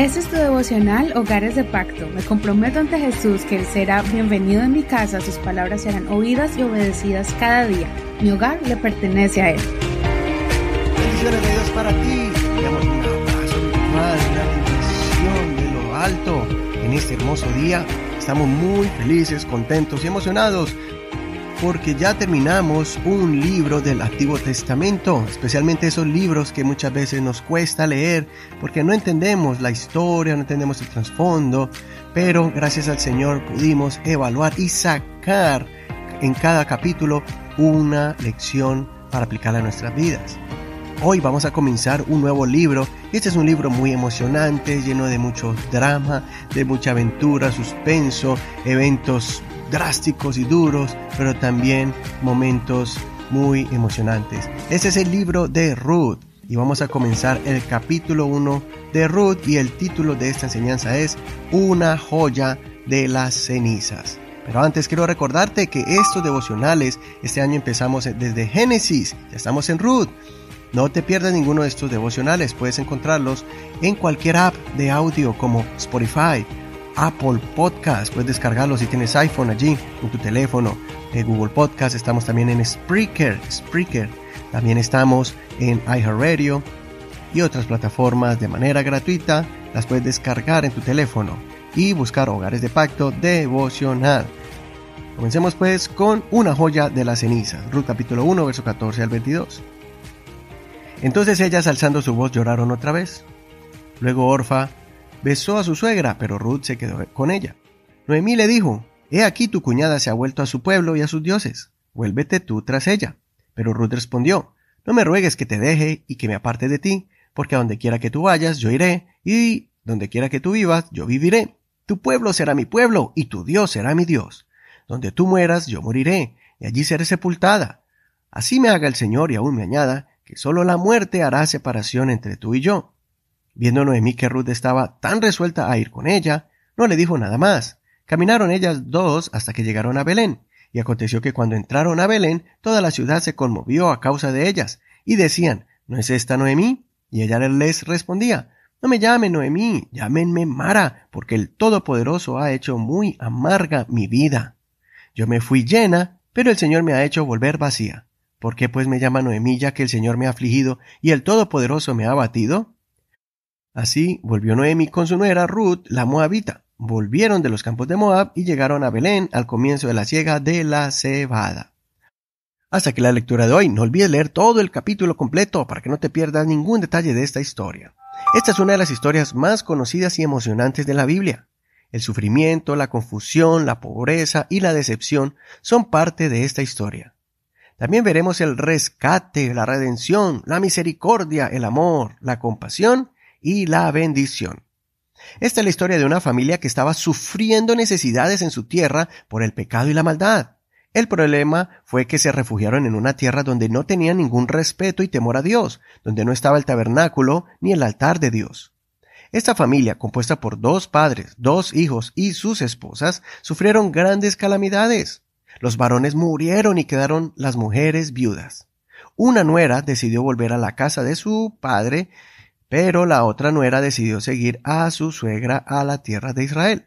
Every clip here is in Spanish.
Este es tu devocional Hogares de Pacto. Me comprometo ante Jesús que Él será bienvenido en mi casa, sus palabras serán oídas y obedecidas cada día. Mi hogar le pertenece a Él. Bendiciones de Dios para ti. Damos un abrazo virtual, una bendición de lo alto en este hermoso día. Estamos muy felices, contentos y emocionados porque ya terminamos un libro del Antiguo Testamento, especialmente esos libros que muchas veces nos cuesta leer porque no entendemos la historia, no entendemos el trasfondo, pero gracias al Señor pudimos evaluar y sacar en cada capítulo una lección para aplicarla a nuestras vidas. Hoy vamos a comenzar un nuevo libro. Este es un libro muy emocionante, lleno de mucho drama, de mucha aventura, suspenso, eventos drásticos y duros, pero también momentos muy emocionantes. Este es el libro de Ruth y vamos a comenzar el capítulo 1 de Ruth y el título de esta enseñanza es Una joya de las cenizas. Pero antes quiero recordarte que estos devocionales este año empezamos desde Génesis, ya estamos en Ruth. No te pierdas ninguno de estos devocionales, puedes encontrarlos en cualquier app de audio como Spotify, Apple Podcast. Puedes descargarlo si tienes iPhone allí en tu teléfono. En Google Podcast estamos también en Spreaker. Spreaker. También estamos en iHeartRadio y otras plataformas de manera gratuita. Las puedes descargar en tu teléfono y buscar Hogares de Pacto devocional. Comencemos pues con una joya de la ceniza. Ruth capítulo 1, verso 14 al 22. Entonces ellas alzando su voz lloraron otra vez. Luego Orfa besó a su suegra, pero Ruth se quedó con ella. Noemí le dijo, He aquí tu cuñada se ha vuelto a su pueblo y a sus dioses, vuélvete tú tras ella. Pero Ruth respondió, No me ruegues que te deje y que me aparte de ti, porque a donde quiera que tú vayas, yo iré, y donde quiera que tú vivas, yo viviré. Tu pueblo será mi pueblo, y tu Dios será mi Dios. Donde tú mueras, yo moriré, y allí seré sepultada. Así me haga el Señor y aún me añada, que sólo la muerte hará separación entre tú y yo. Viendo Noemí que Ruth estaba tan resuelta a ir con ella, no le dijo nada más. Caminaron ellas dos hasta que llegaron a Belén. Y aconteció que cuando entraron a Belén, toda la ciudad se conmovió a causa de ellas, y decían, ¿no es esta Noemí? Y ella les respondía, No me llamen Noemí, llámenme Mara, porque el Todopoderoso ha hecho muy amarga mi vida. Yo me fui llena, pero el Señor me ha hecho volver vacía. ¿Por qué pues me llama Noemí ya que el Señor me ha afligido y el Todopoderoso me ha abatido? Así volvió Noemi con su nuera Ruth, la moabita. Volvieron de los campos de Moab y llegaron a Belén al comienzo de la siega de la cebada. Hasta que la lectura de hoy, no olvides leer todo el capítulo completo para que no te pierdas ningún detalle de esta historia. Esta es una de las historias más conocidas y emocionantes de la Biblia. El sufrimiento, la confusión, la pobreza y la decepción son parte de esta historia. También veremos el rescate, la redención, la misericordia, el amor, la compasión y la bendición. Esta es la historia de una familia que estaba sufriendo necesidades en su tierra por el pecado y la maldad. El problema fue que se refugiaron en una tierra donde no tenían ningún respeto y temor a Dios, donde no estaba el tabernáculo ni el altar de Dios. Esta familia, compuesta por dos padres, dos hijos y sus esposas, sufrieron grandes calamidades. Los varones murieron y quedaron las mujeres viudas. Una nuera decidió volver a la casa de su padre pero la otra nuera decidió seguir a su suegra a la tierra de Israel.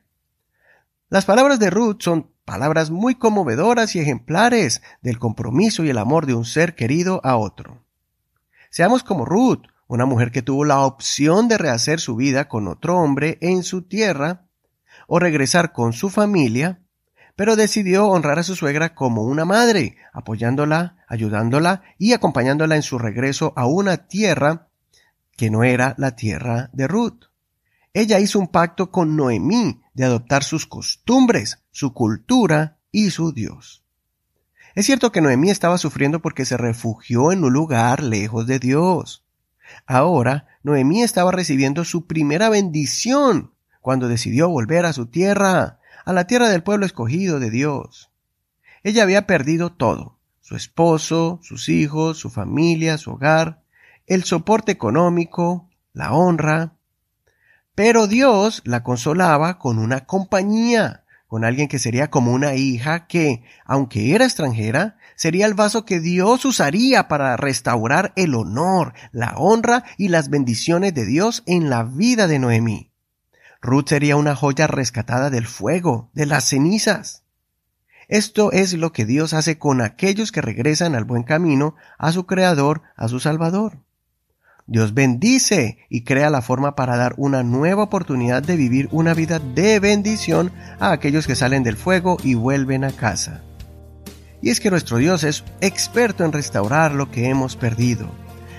Las palabras de Ruth son palabras muy conmovedoras y ejemplares del compromiso y el amor de un ser querido a otro. Seamos como Ruth, una mujer que tuvo la opción de rehacer su vida con otro hombre en su tierra o regresar con su familia, pero decidió honrar a su suegra como una madre, apoyándola, ayudándola y acompañándola en su regreso a una tierra que no era la tierra de Ruth. Ella hizo un pacto con Noemí de adoptar sus costumbres, su cultura y su Dios. Es cierto que Noemí estaba sufriendo porque se refugió en un lugar lejos de Dios. Ahora, Noemí estaba recibiendo su primera bendición cuando decidió volver a su tierra, a la tierra del pueblo escogido de Dios. Ella había perdido todo, su esposo, sus hijos, su familia, su hogar, el soporte económico, la honra. Pero Dios la consolaba con una compañía, con alguien que sería como una hija que, aunque era extranjera, sería el vaso que Dios usaría para restaurar el honor, la honra y las bendiciones de Dios en la vida de Noemí. Ruth sería una joya rescatada del fuego, de las cenizas. Esto es lo que Dios hace con aquellos que regresan al buen camino, a su Creador, a su Salvador. Dios bendice y crea la forma para dar una nueva oportunidad de vivir una vida de bendición a aquellos que salen del fuego y vuelven a casa. Y es que nuestro Dios es experto en restaurar lo que hemos perdido.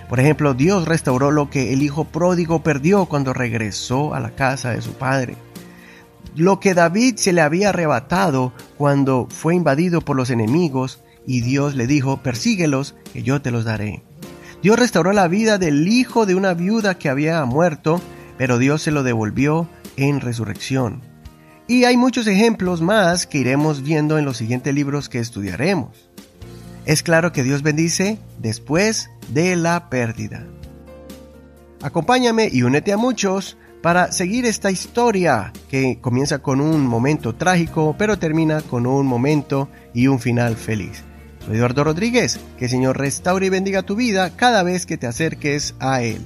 Por ejemplo, Dios restauró lo que el hijo pródigo perdió cuando regresó a la casa de su padre. Lo que David se le había arrebatado cuando fue invadido por los enemigos y Dios le dijo, persíguelos, que yo te los daré. Dios restauró la vida del hijo de una viuda que había muerto, pero Dios se lo devolvió en resurrección. Y hay muchos ejemplos más que iremos viendo en los siguientes libros que estudiaremos. Es claro que Dios bendice después de la pérdida. Acompáñame y únete a muchos para seguir esta historia que comienza con un momento trágico pero termina con un momento y un final feliz. Soy Eduardo Rodríguez, que el Señor restaure y bendiga tu vida cada vez que te acerques a Él.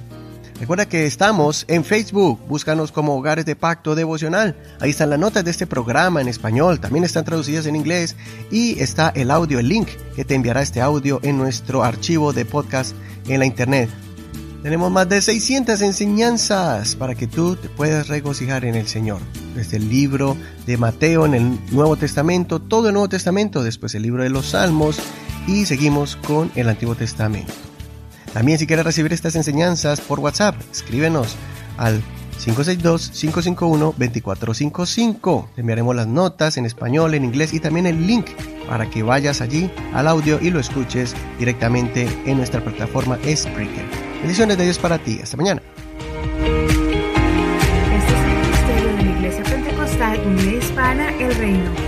Recuerda que estamos en Facebook, búscanos como Hogares de Pacto Devocional. Ahí están las notas de este programa en español, también están traducidas en inglés y está el audio, el link que te enviará este audio en nuestro archivo de podcast en la internet. Tenemos más de 600 enseñanzas para que tú te puedas regocijar en el Señor. Desde el libro de Mateo en el Nuevo Testamento, todo el Nuevo Testamento, después el libro de los Salmos y seguimos con el Antiguo Testamento. También si quieres recibir estas enseñanzas por WhatsApp, escríbenos al 562-551-2455. Te enviaremos las notas en español, en inglés y también el link para que vayas allí al audio y lo escuches directamente en nuestra plataforma Spreaker. Bendiciones de Dios para ti. Hasta mañana. Este es el Ministerio de la Iglesia Pentecostal Unida Hispana El Reino.